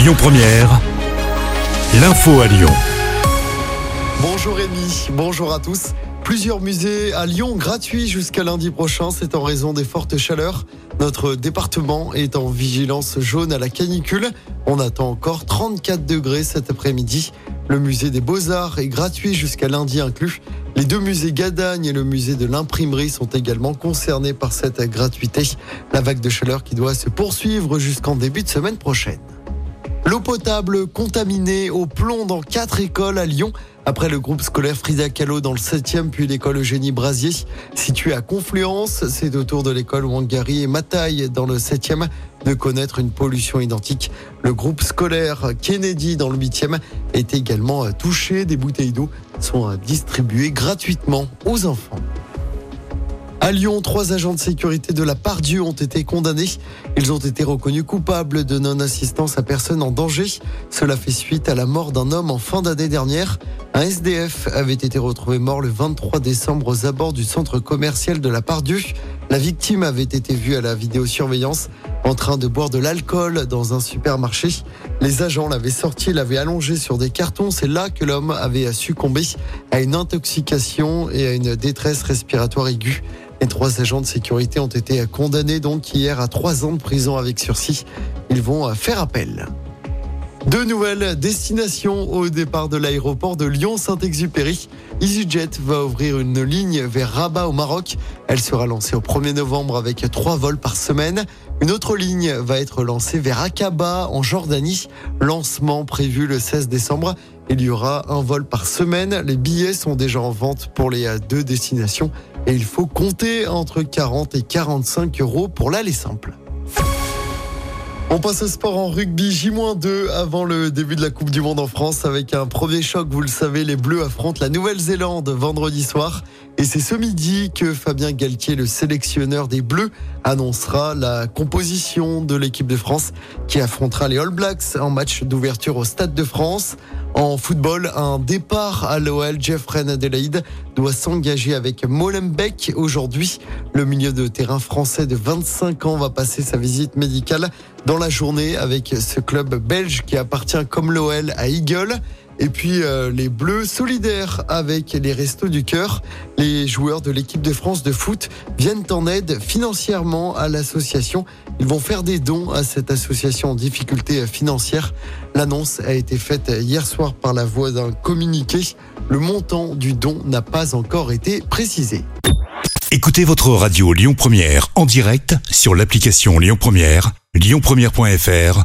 Lyon Première, l'info à Lyon. Bonjour Rémi, bonjour à tous. Plusieurs musées à Lyon gratuits jusqu'à lundi prochain, c'est en raison des fortes chaleurs. Notre département est en vigilance jaune à la canicule. On attend encore 34 degrés cet après-midi. Le musée des beaux-arts est gratuit jusqu'à lundi inclus. Les deux musées Gadagne et le musée de l'imprimerie sont également concernés par cette gratuité. La vague de chaleur qui doit se poursuivre jusqu'en début de semaine prochaine. L'eau potable contaminée au plomb dans quatre écoles à Lyon. Après le groupe scolaire Frida Kahlo dans le 7e, puis l'école Eugénie Brasier, située à Confluence. C'est au tour de l'école Wangari et Mataille dans le 7e de connaître une pollution identique. Le groupe scolaire Kennedy dans le 8e est également touché. Des bouteilles d'eau sont distribuées gratuitement aux enfants. À Lyon, trois agents de sécurité de la Pardieu ont été condamnés. Ils ont été reconnus coupables de non-assistance à personne en danger. Cela fait suite à la mort d'un homme en fin d'année dernière. Un SDF avait été retrouvé mort le 23 décembre aux abords du centre commercial de la Pardieu. La victime avait été vue à la vidéosurveillance en train de boire de l'alcool dans un supermarché. Les agents l'avaient sorti, l'avaient allongé sur des cartons. C'est là que l'homme avait succombé à une intoxication et à une détresse respiratoire aiguë. Les trois agents de sécurité ont été condamnés donc hier à trois ans de prison avec sursis. Ils vont faire appel. Deux nouvelles destinations au départ de l'aéroport de Lyon-Saint-Exupéry. EasyJet va ouvrir une ligne vers Rabat au Maroc. Elle sera lancée au 1er novembre avec trois vols par semaine. Une autre ligne va être lancée vers Aqaba en Jordanie. Lancement prévu le 16 décembre. Il y aura un vol par semaine. Les billets sont déjà en vente pour les deux destinations et il faut compter entre 40 et 45 euros pour l'aller simple. On passe au sport en rugby J-2 avant le début de la Coupe du Monde en France avec un premier choc. Vous le savez, les Bleus affrontent la Nouvelle-Zélande vendredi soir. Et c'est ce midi que Fabien Galtier, le sélectionneur des Bleus, annoncera la composition de l'équipe de France qui affrontera les All Blacks en match d'ouverture au Stade de France. En football, un départ à l'OL. Jeffrey Adelaide doit s'engager avec Molenbeek aujourd'hui. Le milieu de terrain français de 25 ans va passer sa visite médicale dans la journée avec ce club belge qui appartient comme l'OL à Eagle. Et puis euh, les Bleus solidaires avec les Restos du Cœur. Les joueurs de l'équipe de France de foot viennent en aide financièrement à l'association. Ils vont faire des dons à cette association en difficulté financière. L'annonce a été faite hier soir par la voix d'un communiqué. Le montant du don n'a pas encore été précisé. Écoutez votre radio Lyon Première en direct sur l'application Lyon Première, lyonpremière.fr